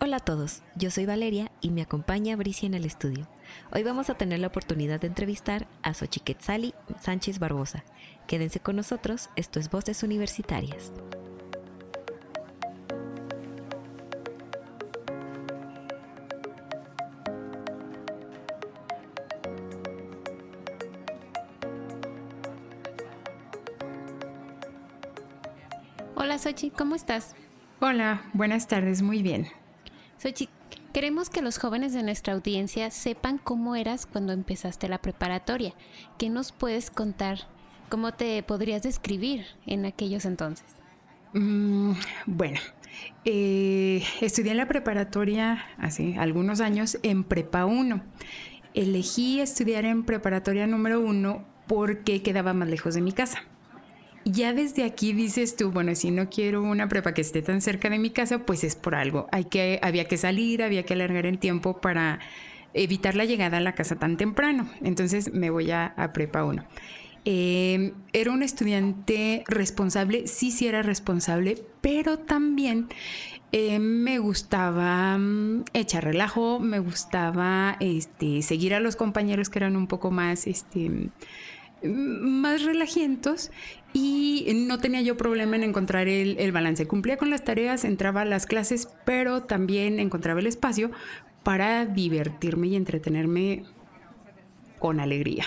Hola a todos, yo soy Valeria y me acompaña Bricia en el estudio. Hoy vamos a tener la oportunidad de entrevistar a Xochiquetzali Sánchez Barbosa. Quédense con nosotros, esto es Voces Universitarias. Hola Xochi, ¿cómo estás? Hola, buenas tardes, muy bien. Xochi, queremos que los jóvenes de nuestra audiencia sepan cómo eras cuando empezaste la preparatoria. ¿Qué nos puedes contar? ¿Cómo te podrías describir en aquellos entonces? Mm, bueno, eh, estudié en la preparatoria hace algunos años en Prepa 1. Elegí estudiar en preparatoria número 1 porque quedaba más lejos de mi casa ya desde aquí dices tú, bueno, si no quiero una prepa que esté tan cerca de mi casa, pues es por algo. Hay que, había que salir, había que alargar el tiempo para evitar la llegada a la casa tan temprano. Entonces me voy a, prepa 1. Em, era un estudiante responsable, sí, sí era responsable, pero también em, me gustaba mm, echar relajo, me gustaba este, seguir a los compañeros que eran un poco más, este, más relajientos y no tenía yo problema en encontrar el, balance. Cumplía con las tareas, entraba a las clases, pero también encontraba el espacio para divertirme y entretenerme con alegría.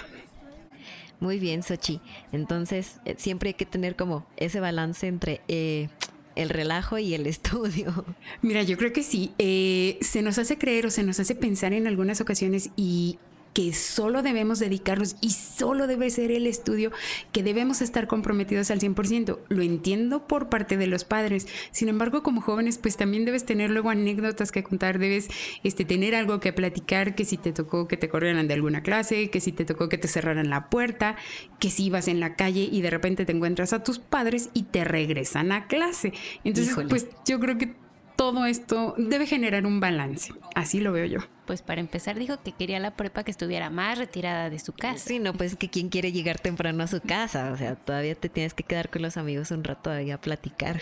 Muy bien, Sochi. Entonces, eh, siempre hay que tener como ese balance entre eh, el relajo y el estudio. Mira, yo creo que sí. Eh, se nos hace creer o se nos hace pensar en algunas ocasiones y que solo debemos dedicarnos y solo debe ser el estudio, que debemos estar comprometidos al 100%. Lo entiendo por parte de los padres. Sin embargo, como jóvenes, pues también debes tener luego anécdotas que contar, debes este, tener algo que platicar, que si te tocó que te corrieran de alguna clase, que si te tocó que te cerraran la puerta, que si ibas en la calle y de repente te encuentras a tus padres y te regresan a clase. Entonces, pues yo creo que todo esto debe generar un balance. Así lo veo yo. Pues para empezar dijo que quería la prepa que estuviera más retirada de su casa. Sí, no, pues que quien quiere llegar temprano a su casa, o sea, todavía te tienes que quedar con los amigos un rato ahí a platicar.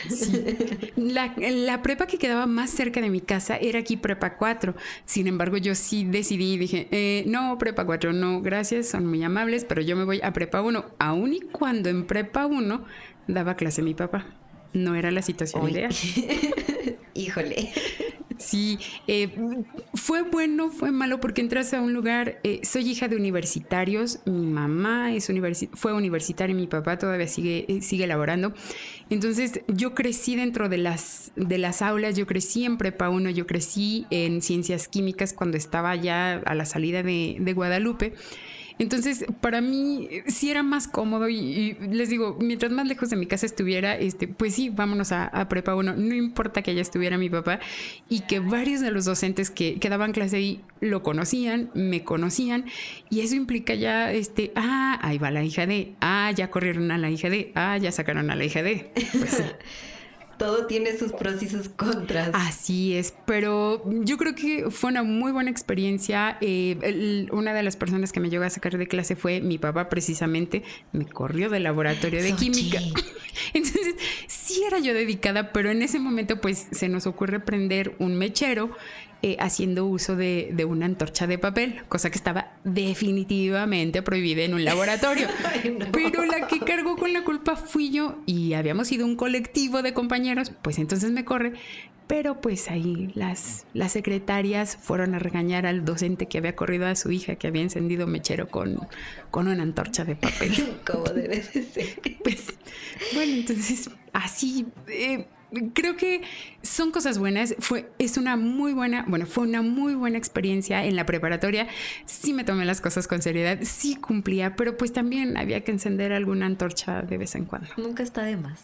La, prepa que quedaba más cerca de mi casa era aquí prepa 4. Sin embargo, yo sí decidí y dije, eh, no, prepa 4, no, gracias, son muy amables, pero yo me voy a prepa 1, aun y cuando en prepa 1 daba clase mi papá. No era la situación ideal. Híjole. Sí, eh, fue bueno, fue malo porque entras a un lugar, eh, soy hija de universitarios, mi mamá es fue universitaria, mi papá todavía sigue, eh, sigue laborando. Entonces yo crecí dentro de las, de las aulas, yo crecí en Prepa 1, yo crecí en ciencias químicas cuando estaba ya a la salida de, de Guadalupe. Entonces, para mí sí era más cómodo y, les digo, mientras más lejos de mi casa estuviera, este, pues sí, vámonos a, prepa uno. No importa que allá estuviera mi papá y que varios de los docentes que, que daban clase ahí lo conocían, me conocían y eso implica ya, este, ah, ahí va la hija de, ah, ya corrieron a la hija de, ah, ya sacaron a la hija de. Pues sí. todo tiene sus pros y sus contras. Así es, pero yo creo que fue una muy buena experiencia. Eh, una de las personas que me llegó a sacar de clase fue mi papá, precisamente. Me corrió del laboratorio de química. Entonces, sí era yo dedicada, pero en ese momento, pues se nos ocurre prender un mechero eh, haciendo uso de, una antorcha de papel, cosa que estaba definitivamente prohibida en un laboratorio. Pero la que cargó con la culpa fui yo y habíamos sido un colectivo de compañeros, pues entonces me corre. Pero pues ahí las, las secretarias fueron a regañar al docente que había corrido a su hija que había encendido mechero con, con una antorcha de papel. Como debe de ser. Pues bueno, entonces así... Eh, creo que son cosas buenas. Fue, es una muy buena, bueno, fue una muy buena experiencia en la preparatoria. Sí me tomé las cosas con seriedad, sí cumplía, pero pues también había que encender alguna antorcha de vez en cuando. Nunca está de más.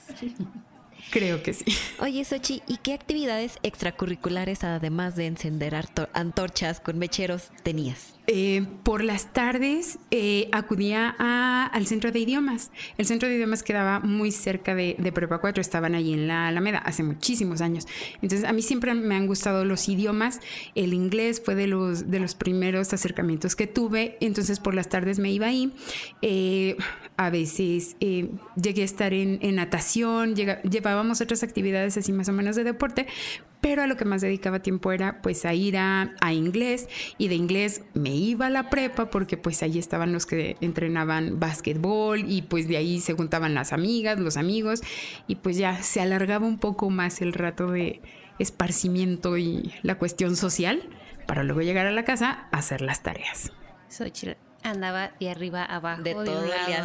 Creo que sí. Oye, Sochi, ¿y qué actividades extracurriculares, además de encender antorchas con mecheros, tenías? Eh, por las tardes eh, acudía al centro de idiomas. El centro de idiomas quedaba muy cerca de, de, Prepa 4, estaban allí en la Alameda hace muchísimos años. Entonces, a mí siempre me han gustado los idiomas. El inglés fue de los, primeros acercamientos que tuve. Entonces, por las tardes me iba ahí. Eh, a veces llegué a estar en, natación, llevaba realizábamos otras actividades así más o menos de deporte, pero a lo que más dedicaba tiempo era pues a ir a, a, inglés y de inglés me iba a la prepa porque pues ahí estaban los que entrenaban básquetbol y pues de ahí se juntaban las amigas, los amigos y pues ya se alargaba un poco más el rato de esparcimiento y la cuestión social para luego llegar a la casa a hacer las tareas andaba de arriba abajo de, todo el día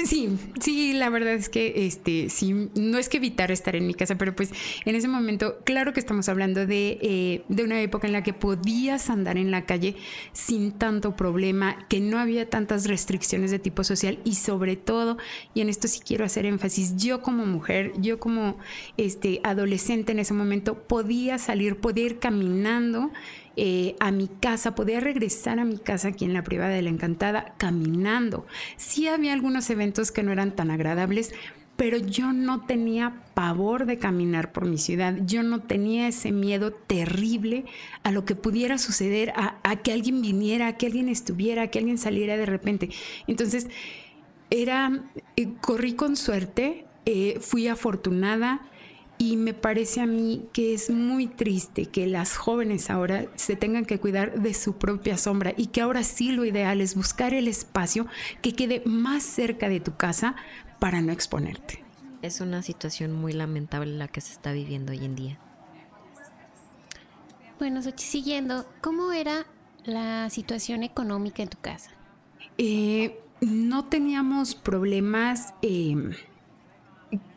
sí sí la verdad es que este sí no es que evitar estar en mi casa pero pues en ese momento claro que estamos hablando de, eh, de una época en la que podías andar en la calle sin tanto problema que no había tantas restricciones de tipo social y sobre todo y en esto sí quiero hacer énfasis yo como mujer yo como este adolescente en ese momento podía salir podía ir caminando eh, a mi casa, podía regresar a mi casa aquí en la privada de la Encantada caminando. Sí había algunos eventos que no eran tan agradables, pero yo no tenía pavor de caminar por mi ciudad, yo no tenía ese miedo terrible a lo que pudiera suceder, a, que alguien viniera, a que alguien estuviera, a que alguien saliera de repente. Entonces, era, eh, corrí con suerte, eh, fui afortunada, y me parece a mí que es muy triste que las jóvenes ahora se tengan que cuidar de su propia sombra y que ahora sí lo ideal es buscar el espacio que quede más cerca de tu casa para no exponerte. Es una situación muy lamentable la que se está viviendo hoy en día. Bueno, Sochi, siguiendo, ¿cómo era la situación económica en tu casa? Eh, no teníamos problemas. Eh,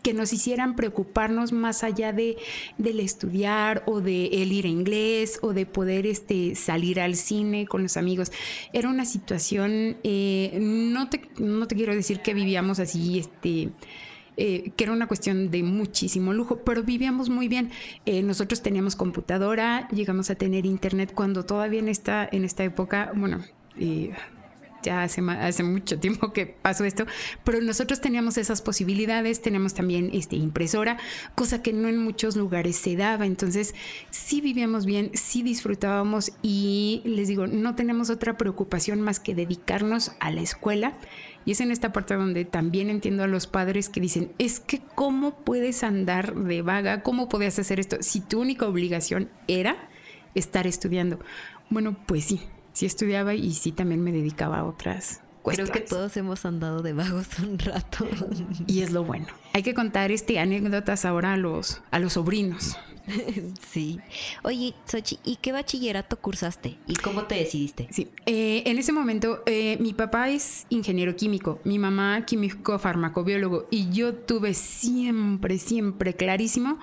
que nos hicieran preocuparnos más allá de del estudiar o de el ir a inglés o de poder este salir al cine con los amigos era una situación eh, no te no te quiero decir que vivíamos así este eh, que era una cuestión de muchísimo lujo, pero vivíamos muy bien. Eh, nosotros teníamos computadora, llegamos a tener internet cuando todavía en esta, en esta época, bueno, ya hace, hace mucho tiempo que pasó esto, pero nosotros teníamos esas posibilidades, tenemos también este, impresora, cosa que no en muchos lugares se daba, entonces sí vivíamos bien, sí disfrutábamos y les digo, no tenemos otra preocupación más que dedicarnos a la escuela. Y es en esta parte donde también entiendo a los padres que dicen, es que cómo puedes andar de vaga, cómo podías hacer esto si tu única obligación era estar estudiando. Bueno, pues sí, sí estudiaba y sí también me dedicaba a otras Creo que todos hemos andado de vagos un rato. Y es lo bueno. Hay que contar este anécdotas ahora a los, a los sobrinos. Sí. Oye, Sochi, ¿y qué bachillerato cursaste? ¿Y cómo te decidiste? Sí, eh, en ese momento eh, mi papá es ingeniero químico, mi mamá químico farmacobiólogo y yo tuve siempre, siempre clarísimo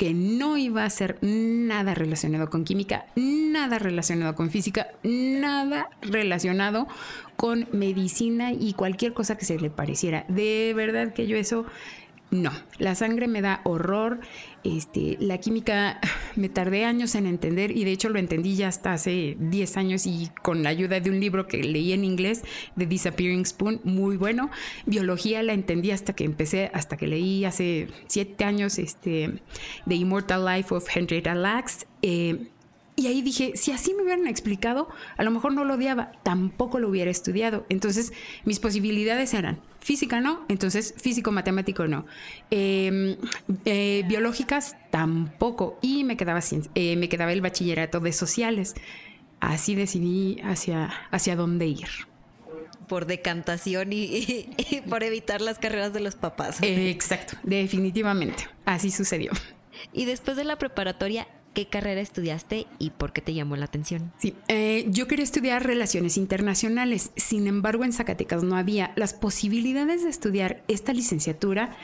que no iba a ser nada relacionado con química, nada relacionado con física, nada relacionado con medicina y cualquier cosa que se le pareciera. De verdad que yo eso no, la sangre me da horror, este, la química me tardé años en entender y de hecho lo entendí ya hasta hace 10 años y con la ayuda de un libro que leí en inglés de Disappearing Spoon, muy bueno. Biología la entendí hasta que empecé, hasta que leí hace 7 años este, The Immortal Life of Henrietta Lacks. Eh, y ahí dije, si así me hubieran explicado, a lo mejor no lo odiaba, tampoco lo hubiera estudiado. Entonces, mis posibilidades eran física no, entonces físico-matemático no. Em, eh, biológicas tampoco. Y me quedaba, eh, me quedaba el bachillerato de sociales. Así decidí hacia, hacia dónde ir por decantación y, por evitar las carreras de los papás. exacto, definitivamente. Así sucedió. Y después de la preparatoria, ¿Qué carrera estudiaste y por qué te llamó la atención? Sí, eh, yo quería estudiar relaciones internacionales, sin embargo en Zacatecas no había. Las posibilidades de estudiar esta licenciatura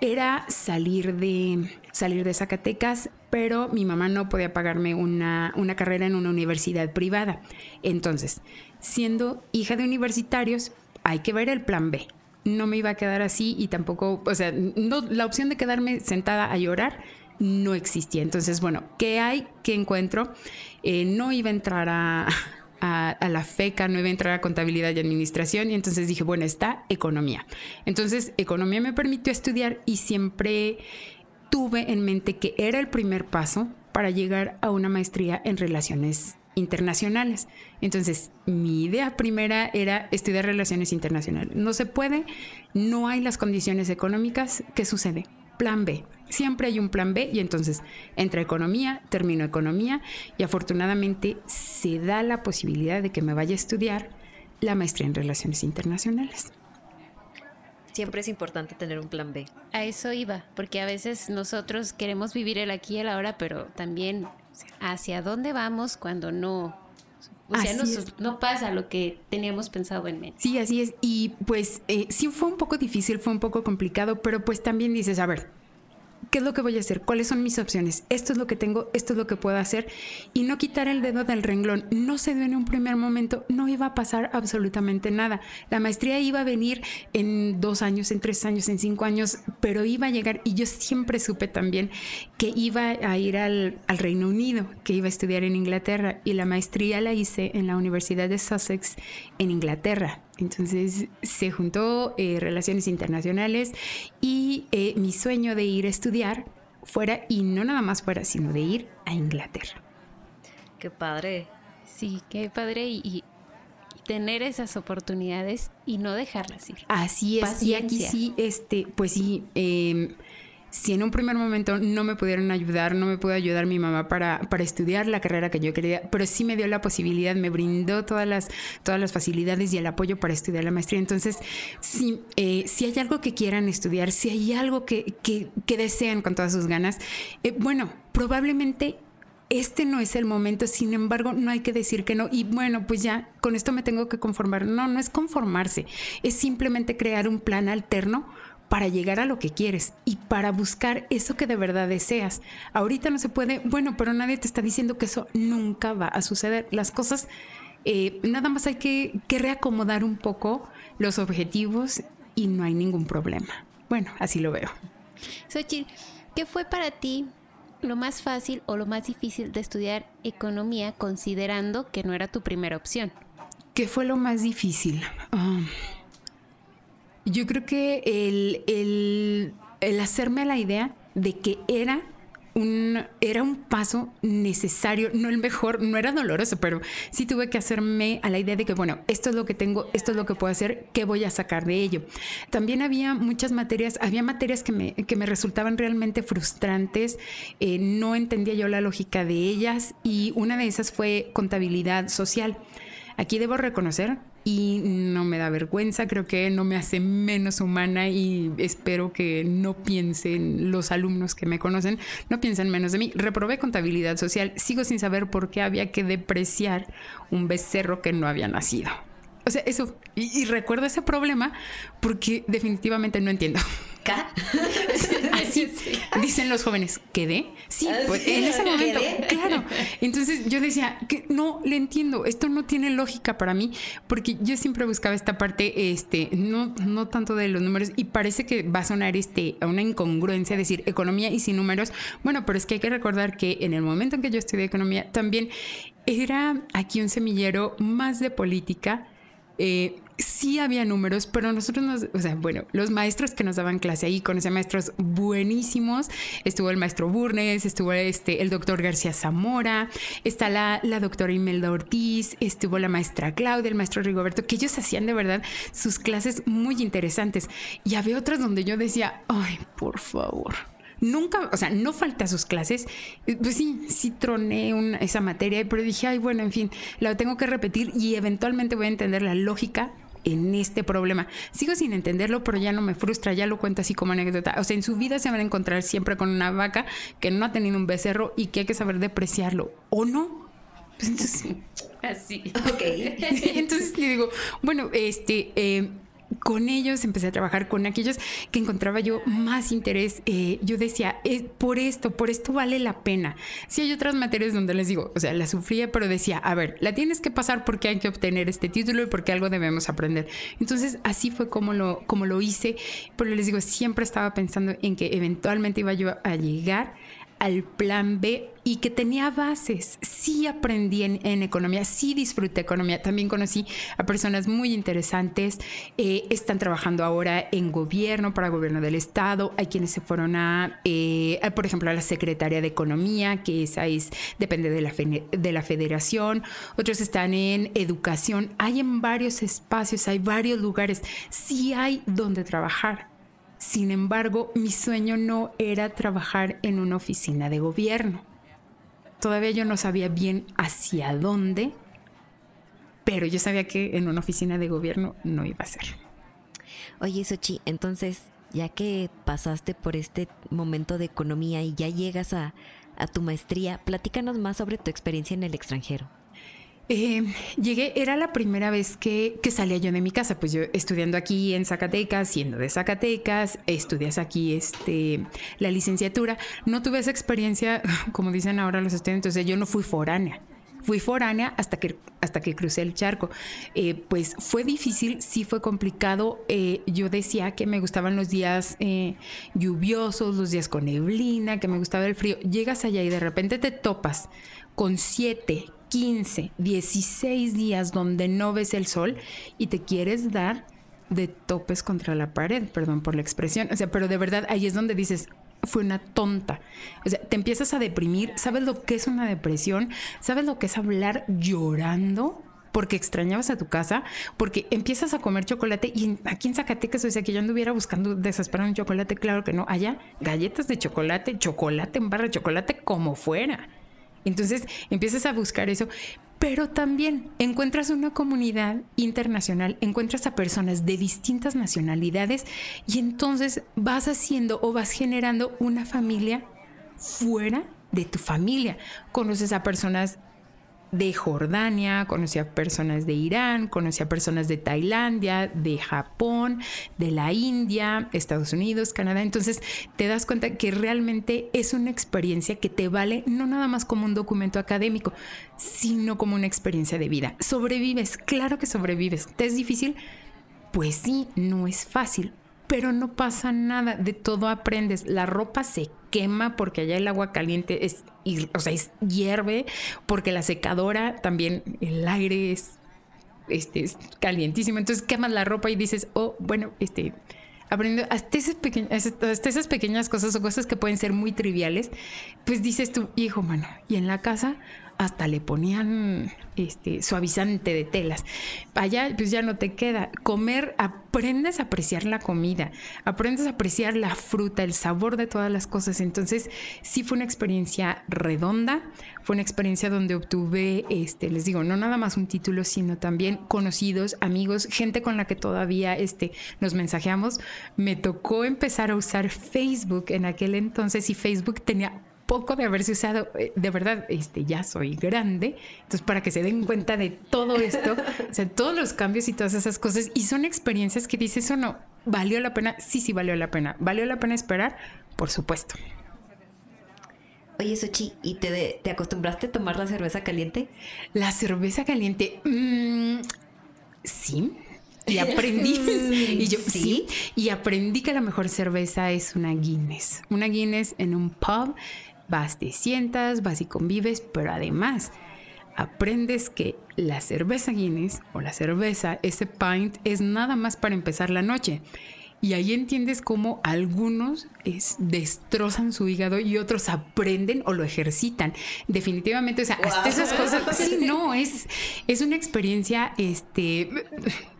era salir de, salir de Zacatecas, pero mi mamá no podía pagarme una, una carrera en una universidad privada. Entonces, siendo hija de universitarios, hay que ver el plan B. No me iba a quedar así y tampoco, o sea, no, la opción de quedarme sentada a llorar no existía. Entonces, bueno, ¿qué hay? ¿Qué encuentro? Eh, no iba a entrar a, la FECA, no iba a entrar a contabilidad y administración y entonces dije, bueno, está economía. Entonces, economía me permitió estudiar y siempre tuve en mente que era el primer paso para llegar a una maestría en relaciones internacionales. Entonces, mi idea primera era estudiar relaciones internacionales. No se puede, no hay las condiciones económicas. ¿Qué sucede? Plan B. Siempre hay un plan B y entonces entra economía, termino economía y afortunadamente se da la posibilidad de que me vaya a estudiar la maestría en relaciones internacionales. Siempre es importante tener un plan B. A eso iba, porque a veces nosotros queremos vivir el aquí y el ahora, pero también hacia dónde vamos cuando no o sea, no, no, pasa lo que teníamos pensado en mente. Sí, así es. Y pues eh, sí fue un poco difícil, fue un poco complicado, pero pues también dices, a ver, ¿Qué es lo que voy a hacer? ¿Cuáles son mis opciones? Esto es lo que tengo, esto es lo que puedo hacer. Y no quitar el dedo del renglón. No se dio en un primer momento, no iba a pasar absolutamente nada. La maestría iba a venir en dos años, en tres años, en cinco años, pero iba a llegar. Y yo siempre supe también que iba a ir al, al Reino Unido, que iba a estudiar en Inglaterra. Y la maestría la hice en la Universidad de Sussex en Inglaterra. Entonces se juntó eh, relaciones internacionales y eh, mi sueño de ir a estudiar fuera, y no nada más fuera, sino de ir a Inglaterra. Qué padre. Sí, qué padre y, tener esas oportunidades y no dejarlas ir. Así es. Y aquí sí, este, pues sí, eh, si en un primer momento no me pudieron ayudar, no me pudo ayudar mi mamá para, para estudiar la carrera que yo quería, pero sí me dio la posibilidad, me brindó todas las, todas las facilidades y el apoyo para estudiar la maestría. Entonces, si, eh, si hay algo que quieran estudiar, si hay algo que, que, desean con todas sus ganas, eh, bueno, probablemente este no es el momento, sin embargo, no hay que decir que no. Y bueno, pues ya, con esto me tengo que conformar. No, no es conformarse, es simplemente crear un plan alterno para llegar a lo que quieres y para buscar eso que de verdad deseas. Ahorita no se puede, bueno, pero nadie te está diciendo que eso nunca va a suceder. Las cosas, eh, nada más hay que, que reacomodar un poco los objetivos y no hay ningún problema. Bueno, así lo veo. Xochitl, ¿qué fue para ti lo más fácil o lo más difícil de estudiar economía considerando que no era tu primera opción? ¿Qué fue lo más difícil? Ah, yo creo que el, hacerme a la idea de que era un, era un paso necesario, no el mejor, no era doloroso, pero sí tuve que hacerme a la idea de que, bueno, esto es lo que tengo, esto es lo que puedo hacer, ¿qué voy a sacar de ello? También había muchas materias, había materias que me, que me resultaban realmente frustrantes, eh, no entendía yo la lógica de ellas y una de esas fue contabilidad social. Aquí debo reconocer y no me da vergüenza, creo que no me hace menos humana y espero que no piensen los alumnos que me conocen, no piensen menos de mí. Reprobé contabilidad social, sigo sin saber por qué había que depreciar un becerro que no había nacido. O sea, eso, y, recuerdo ese problema porque definitivamente no entiendo. Así dicen los jóvenes, ¿quedé? Sí, ah, pues en ese momento, claro. Yo decía, que no le entiendo, esto no tiene lógica para mí, porque yo siempre buscaba esta parte, este, no, no tanto de los números, y parece que va a sonar este, a una incongruencia decir economía y sin números. Bueno, pero es que hay que recordar que en el momento en que yo estudié economía, también era aquí un semillero más de política eh, sí había números, pero nosotros nos, o sea, bueno, los maestros que nos daban clase ahí, conocí maestros buenísimos, estuvo el maestro Burnes, estuvo este, el doctor García Zamora, está la, la doctora Imelda Ortiz, estuvo la maestra Claudia, el maestro Rigoberto, que ellos hacían de verdad sus clases muy interesantes. Y había otras donde yo decía, ay, por favor nunca, o sea, no falta sus clases. Pues sí, sí troné esa materia, pero dije, ay, bueno, en fin, la tengo que repetir y eventualmente voy a entender la lógica en este problema. Sigo sin entenderlo, pero ya no me frustra, ya lo cuento así como anécdota. O sea, en su vida se van a encontrar siempre con una vaca que no ha tenido un becerro y que hay que saber depreciarlo, ¿o no? Pues entonces, así. Ok. entonces le digo, bueno, este, eh, con ellos empecé a trabajar con aquellos que encontraba yo más interés. Eh, yo decía, por esto, por esto vale la pena. Si hay otras materias donde les digo, o sea, la sufría, pero decía, a ver, la tienes que pasar porque hay que obtener este título y porque algo debemos aprender. Entonces, así fue como lo, como lo hice. Pero les digo, siempre estaba pensando en que eventualmente iba yo a llegar al plan B y que tenía bases. Sí aprendí en, economía, sí disfruté economía. También conocí a personas muy interesantes. Eh, están trabajando ahora en gobierno, para gobierno del Estado. Hay quienes se fueron a, eh, por ejemplo, a la Secretaría de Economía, que esa es, depende de la, de la federación. Otros están en educación. Hay en varios espacios, hay varios lugares. Sí hay donde trabajar Sin embargo, mi sueño no era trabajar en una oficina de gobierno. Todavía yo no sabía bien hacia dónde, pero yo sabía que en una oficina de gobierno no iba a ser. Oye, Sochi, entonces, ya que pasaste por este momento de economía y ya llegas a, a tu maestría, platícanos más sobre tu experiencia en el extranjero. Eh, llegué, era la primera vez que, que, salía yo de mi casa, pues yo estudiando aquí en Zacatecas, siendo de Zacatecas, estudias aquí este, la licenciatura. No tuve esa experiencia, como dicen ahora los estudiantes, yo no fui foránea. Fui foránea hasta que, hasta que crucé el charco. Eh, pues fue difícil, sí fue complicado. Eh, yo decía que me gustaban los días eh, lluviosos, los días con neblina, que me gustaba el frío. Llegas allá y de repente te topas con siete, 15, 16 días donde no ves el sol y te quieres dar de topes contra la pared, perdón por la expresión, o sea, pero de verdad ahí es donde dices, fue una tonta. O sea, te empiezas a deprimir, ¿sabes lo que es una depresión? ¿Sabes lo que es hablar llorando? porque extrañabas a tu casa, porque empiezas a comer chocolate y aquí en Zacatecas, o sea, que yo anduviera buscando desesperado un chocolate, claro que no, allá galletas de chocolate, chocolate en barra de chocolate, como fuera. Entonces empiezas a buscar eso, pero también encuentras una comunidad internacional, encuentras a personas de distintas nacionalidades y entonces vas haciendo o vas generando una familia fuera de tu familia. Conoces a personas de Jordania, conocí a personas de Irán, conocí a personas de Tailandia, de Japón, de la India, Estados Unidos, Canadá. Entonces te das cuenta que realmente es una experiencia que te vale no nada más como un documento académico, sino como una experiencia de vida. Sobrevives, claro que sobrevives. ¿Te es difícil? Pues sí, no es fácil, pero no pasa nada, de todo aprendes. La ropa se quema porque allá el agua caliente es, o sea, es hierve, porque la secadora también el aire es, este, es calientísimo. Entonces quemas la ropa y dices, oh, bueno, este, aprendiendo hasta esas, pequeñas, hasta esas pequeñas cosas o cosas que pueden ser muy triviales, pues dices tú, hijo, mano, y en la casa hasta le ponían este suavizante de telas. Allá pues ya no te queda. Comer, aprendes a apreciar la comida, aprendes a apreciar la fruta, el sabor de todas las cosas. Entonces, sí fue una experiencia redonda, fue una experiencia donde obtuve, este, les digo, no nada más un título, sino también conocidos, amigos, gente con la que todavía este, nos mensajeamos. Me tocó empezar a usar Facebook en aquel entonces y Facebook tenía poco de haberse usado, eh, de verdad, este, ya soy grande, entonces para que se den cuenta de todo esto, o sea, todos los cambios y todas esas cosas, y son experiencias que dices, o no, ¿valió la pena? Sí, sí, valió la pena. ¿Valió la pena esperar? Por supuesto. Oye, Sochi, ¿y te, te acostumbraste a tomar la cerveza caliente? La cerveza caliente, mm, sí, y aprendí y yo sí y aprendí que la mejor cerveza es una Guinness una Guinness en un pub vas, te sientas, vas y convives, pero además aprendes que la cerveza Guinness o la cerveza, ese pint, es nada más para empezar la noche. Y ahí entiendes cómo algunos es, destrozan su hígado y otros aprenden o lo ejercitan. Definitivamente, o sea, hasta esas cosas, sí, no, es, es una experiencia, este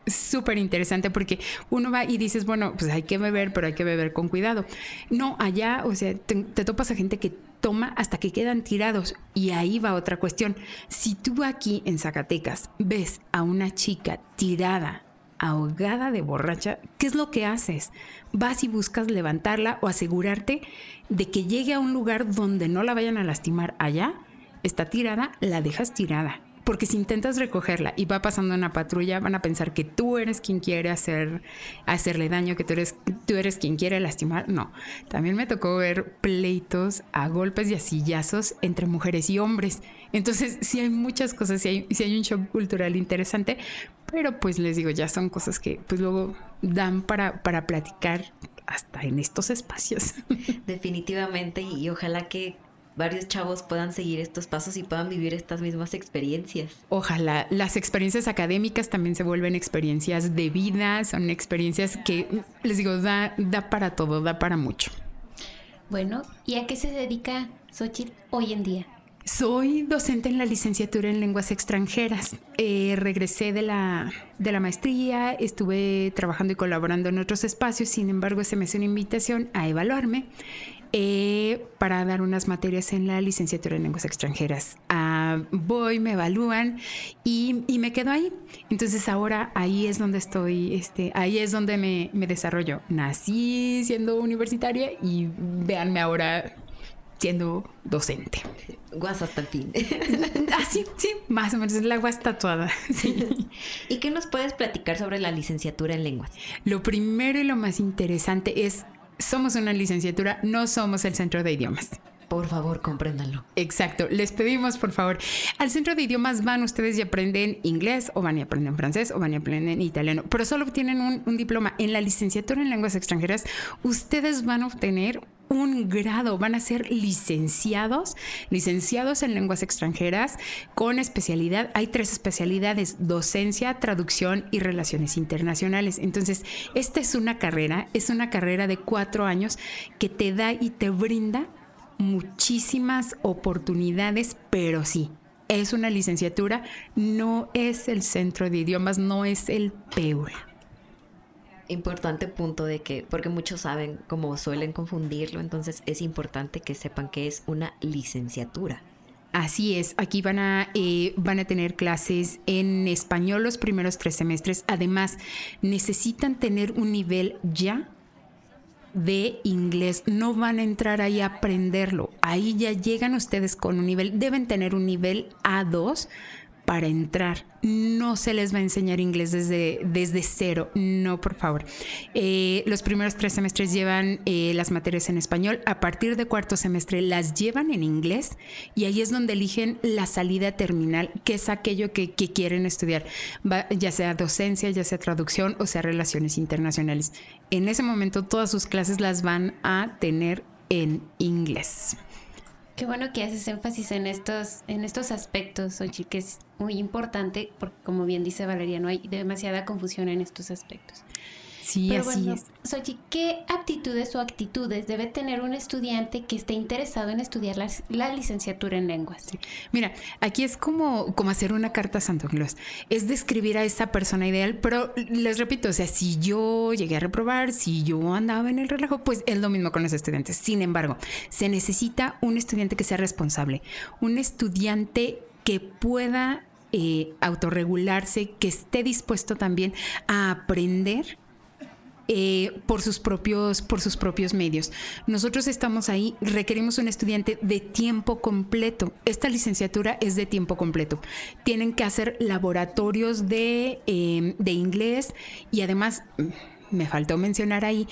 súper interesante porque uno va y dices, bueno, pues hay que beber, pero hay que beber con cuidado. No, allá, o sea, te, topas a gente que toma hasta que quedan tirados. Y ahí va otra cuestión. Si tú aquí en Zacatecas ves a una chica tirada, ahogada de borracha, ¿qué es lo que haces? Vas y buscas levantarla o asegurarte de que llegue a un lugar donde no la vayan a lastimar allá. Está tirada, la dejas tirada porque si intentas recogerla y va pasando una patrulla, van a pensar que tú eres quien quiere hacer, hacerle daño, que tú eres, tú eres quien quiere lastimar. No, también me tocó ver pleitos a golpes y a sillazos entre mujeres y hombres. Entonces, sí hay muchas cosas, sí hay, hay un shock cultural interesante, pero pues les digo, ya son cosas que pues luego dan para, para platicar hasta en estos espacios. Definitivamente, y ojalá que varios chavos puedan seguir estos pasos y puedan vivir estas mismas experiencias. Ojalá las experiencias académicas también se vuelven experiencias de vida, son experiencias que, les digo, da, da para todo, da para mucho. Bueno, ¿y a qué se dedica Xochitl hoy en día? Soy docente en la licenciatura en lenguas extranjeras. Eh, regresé de la, de la maestría, estuve trabajando y colaborando en otros espacios, sin embargo se me hizo una invitación a evaluarme eh, para dar unas materias en la licenciatura en lenguas extranjeras. Ah, voy, me evalúan y, me quedo ahí. Entonces ahora ahí es donde estoy, este, ahí es donde me, me desarrollo. Nací siendo universitaria y véanme ahora siendo docente. Guas hasta el fin. ah, sí, sí, más o menos, la guas tatuada. ¿Y qué nos puedes platicar sobre la licenciatura en lenguas? Lo primero y lo más interesante es, somos una licenciatura, no somos el centro de idiomas. Por favor, compréndanlo. Exacto. Les pedimos, por favor, al centro de idiomas van ustedes y aprenden inglés, o van y aprenden francés, o van y aprenden italiano, pero solo obtienen un, un diploma. En la licenciatura en lenguas extranjeras, ustedes van a obtener un grado, van a ser licenciados, licenciados en lenguas extranjeras con especialidad. Hay tres especialidades, docencia, traducción y relaciones internacionales. Entonces, esta es una carrera, es una carrera de cuatro años que te da y te brinda muchísimas oportunidades, pero sí, es una licenciatura, no es el centro de idiomas, no es el PEUR importante punto de que, porque muchos saben cómo suelen confundirlo, entonces es importante que sepan que es una licenciatura. Así es, aquí van a, eh, van a tener clases en español los primeros tres semestres. Además, necesitan tener un nivel ya de inglés. No van a entrar ahí a aprenderlo. Ahí ya llegan ustedes con un nivel, deben tener un nivel A2 para entrar. No se les va a enseñar inglés desde, desde cero, no, por favor. Eh, los primeros tres semestres llevan eh, las materias en español, a partir de cuarto semestre las llevan en inglés y ahí es donde eligen la salida terminal, que es aquello que, quieren estudiar, ya sea docencia, ya sea traducción o sea relaciones internacionales. En ese momento todas sus clases las van a tener en inglés. Qué bueno que haces énfasis en estos, en estos aspectos, Ochi, que es muy importante, porque como bien dice Valeria, no hay demasiada confusión en estos aspectos. Sí, así es. Sochi, ¿qué aptitudes o actitudes debe tener un estudiante que esté interesado en estudiar la, licenciatura en lenguas? Mira, aquí es como, como hacer una carta a Santo Claus. Es describir a esa persona ideal, pero les repito, o sea, si yo llegué a reprobar, si yo andaba en el relajo, pues es lo mismo con los estudiantes. Sin embargo, se necesita un estudiante que sea responsable, un estudiante que pueda eh, autorregularse, que esté dispuesto también a aprender eh, por, sus propios, por sus propios medios. Nosotros estamos ahí, requerimos un estudiante de tiempo completo. Esta licenciatura es de tiempo completo. Tienen que hacer laboratorios de, eh, de inglés y además me faltó mencionar ahí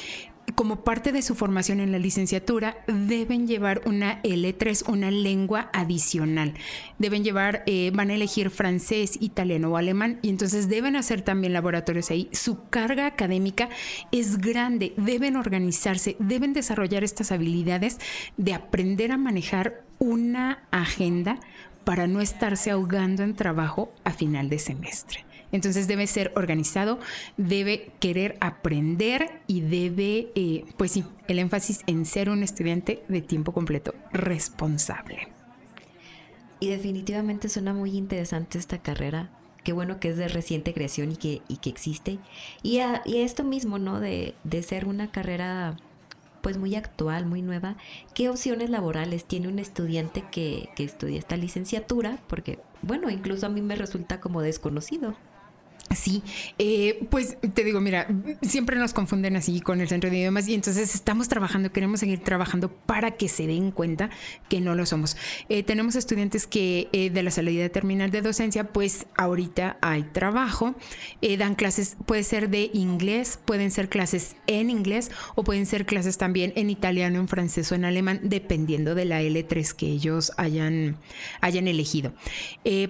como parte de su formación en la licenciatura, deben llevar una L3, una lengua adicional. Deben llevar, eh, van a elegir francés, italiano o alemán y entonces deben hacer también laboratorios ahí. Su carga académica es grande, deben organizarse, deben desarrollar estas habilidades de aprender a manejar una agenda para no estarse ahogando en trabajo a final de semestre. Entonces debe ser organizado, debe querer aprender y debe, eh, pues sí, el énfasis en ser un estudiante de tiempo completo responsable. Y definitivamente suena muy interesante esta carrera. Qué bueno que es de reciente creación y que, y que existe. Y a, esto mismo, ¿no? De, de ser una carrera pues muy actual, muy nueva. ¿Qué opciones laborales tiene un estudiante que, que estudia esta licenciatura? Porque, bueno, incluso a mí me resulta como desconocido. Sí, eh, pues te digo, mira, siempre nos confunden así con el centro de idiomas y entonces estamos trabajando, queremos seguir trabajando para que se den cuenta que no lo somos. Eh, tenemos estudiantes que eh, de la salida terminal de docencia, pues ahorita hay trabajo, dan clases, puede ser de inglés, pueden ser clases en inglés o pueden ser clases también en italiano, en francés o en alemán, dependiendo de la L3 que ellos hayan, hayan elegido.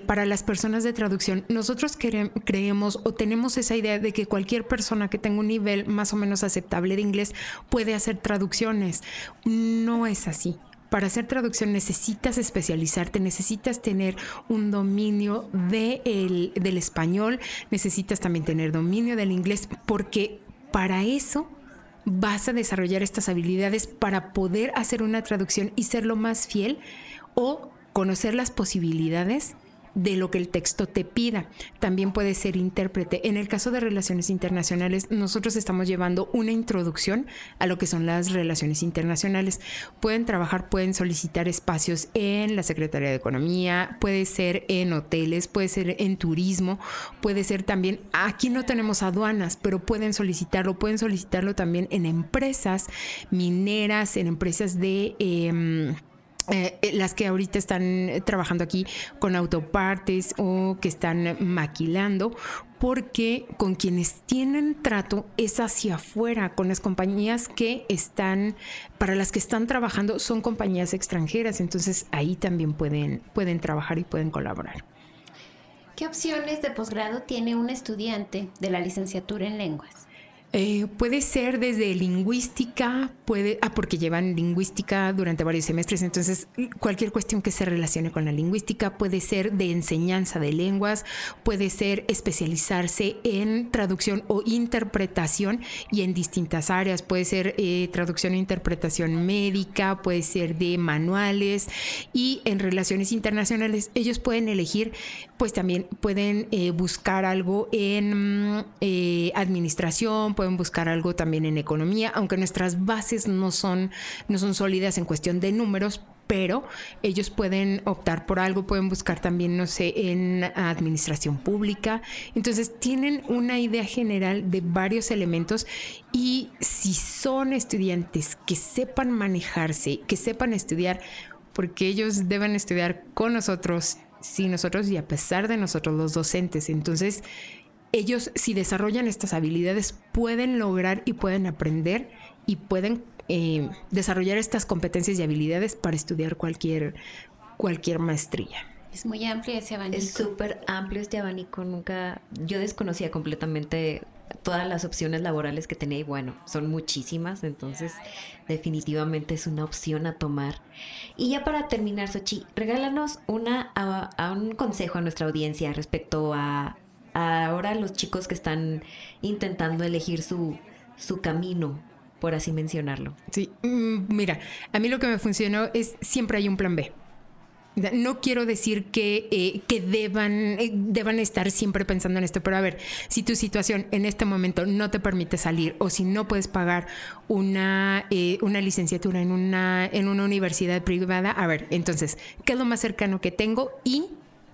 para las personas de traducción, nosotros creemos o tenemos esa idea de que cualquier persona que tenga un nivel más o menos aceptable de inglés puede hacer traducciones. No es así. Para hacer traducción necesitas especializarte, necesitas tener un dominio de del español, necesitas también tener dominio del inglés, porque para eso vas a desarrollar estas habilidades para poder hacer una traducción y ser lo más fiel o conocer las posibilidades de lo que el texto te pida. También puede ser intérprete. En el caso de relaciones internacionales, nosotros estamos llevando una introducción a lo que son las relaciones internacionales. Pueden trabajar, pueden solicitar espacios en la Secretaría de Economía, puede ser en hoteles, puede ser en turismo, puede ser también, aquí no tenemos aduanas, pero pueden solicitarlo, pueden solicitarlo también en empresas mineras, en empresas de... Em, eh, las que ahorita están trabajando aquí con autopartes o que están maquilando, porque con quienes tienen trato es hacia afuera, con las compañías que están, para las que están trabajando son compañías extranjeras, entonces ahí también pueden, pueden trabajar y pueden colaborar. ¿Qué opciones de posgrado tiene un estudiante de la licenciatura en lenguas? Eh, puede ser desde lingüística, puede, ah, porque llevan lingüística durante varios semestres, entonces cualquier cuestión que se relacione con la lingüística puede ser de enseñanza de lenguas, puede ser especializarse en traducción o interpretación y en distintas áreas, puede ser eh, traducción e interpretación médica, puede ser de manuales y en relaciones internacionales. Ellos pueden elegir, pues también pueden eh, buscar algo en mm, administración, pueden buscar algo también en economía, aunque nuestras bases no son, no son sólidas en cuestión de números, pero ellos pueden optar por algo, pueden buscar también, no sé, en administración pública. Entonces tienen una idea general de varios elementos y si son estudiantes que sepan manejarse, que sepan estudiar, porque ellos deben estudiar con nosotros, sin nosotros y a pesar de nosotros los docentes. Entonces, ellos si desarrollan estas habilidades pueden lograr y pueden aprender y pueden eh, desarrollar estas competencias y habilidades para estudiar cualquier, cualquier maestría. Es muy amplio ese abanico. Es súper amplio este abanico. Nunca, yo desconocía completamente todas las opciones laborales que tenía y bueno, son muchísimas, entonces definitivamente es una opción a tomar. Y ya para terminar, Sochi, regálanos una, a un consejo a nuestra audiencia respecto a ahora los chicos que están intentando elegir su, su camino, por así mencionarlo. Sí, mm, mira, a mí lo que me funcionó es siempre hay un plan B. No quiero decir que, eh, que deban, eh, deban estar siempre pensando en esto, pero a ver, si tu situación en este momento no te permite salir o si no puedes pagar una, eh, una licenciatura en una, en una universidad privada, a ver, entonces, ¿qué es lo más cercano que tengo? Y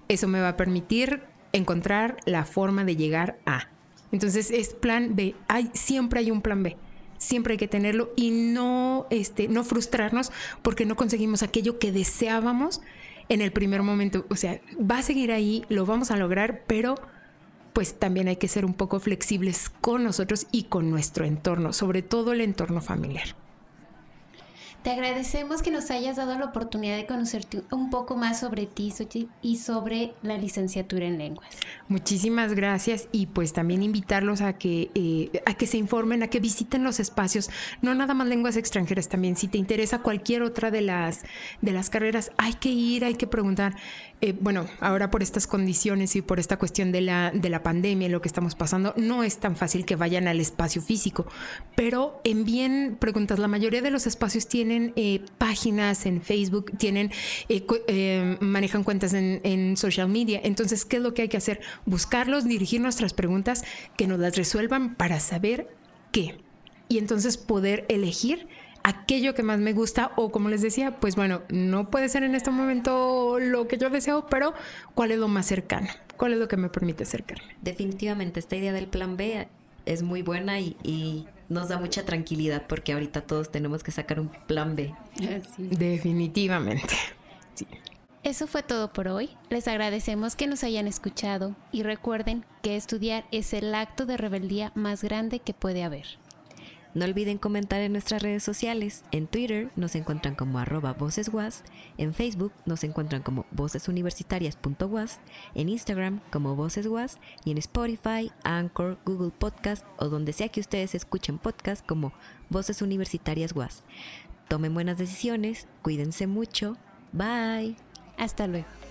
eso me va a permitir encontrar la forma de llegar a. Entonces es plan B. Hay, siempre hay un plan B. Siempre hay que tenerlo y no, este, no frustrarnos porque no conseguimos aquello que deseábamos en el primer momento. O sea, va a seguir ahí, lo vamos a lograr, pero pues también hay que ser un poco flexibles con nosotros y con nuestro entorno, sobre todo el entorno familiar. Te agradecemos que nos hayas dado la oportunidad de conocerte un poco más sobre ti y sobre la licenciatura en lenguas. Muchísimas gracias y pues también invitarlos a que, eh, a que se informen, a que visiten los espacios, no nada más lenguas extranjeras también, si te interesa cualquier otra de las, de las carreras, hay que ir, hay que preguntar. Eh, bueno, ahora por estas condiciones y por esta cuestión de la, de la pandemia, lo que estamos pasando, no es tan fácil que vayan al espacio físico, pero envíen preguntas. La mayoría de los espacios tienen eh, páginas en Facebook, tienen, eh, manejan cuentas en, en social media. Entonces, ¿qué es lo que hay que hacer? Buscarlos, dirigir nuestras preguntas, que nos las resuelvan para saber qué. Y entonces poder elegir aquello que más me gusta o como les decía, pues bueno, no puede ser en este momento lo que yo deseo, pero ¿cuál es lo más cercano? ¿Cuál es lo que me permite acercarme? Definitivamente, esta idea del plan B es muy buena y, nos da mucha tranquilidad porque ahorita todos tenemos que sacar un plan B. Definitivamente. Eso fue todo por hoy. Les agradecemos que nos hayan escuchado y recuerden que estudiar es el acto de rebeldía más grande que puede haber. No olviden comentar en nuestras redes sociales. En Twitter nos encuentran como arroba voceswas, en Facebook nos encuentran como vocesuniversitarias.was, en Instagram como voceswas y en Spotify, Anchor, Google Podcast o donde sea que ustedes escuchen podcast como Voces Universitarias Was. Tomen buenas decisiones, cuídense mucho. Bye. Hasta luego.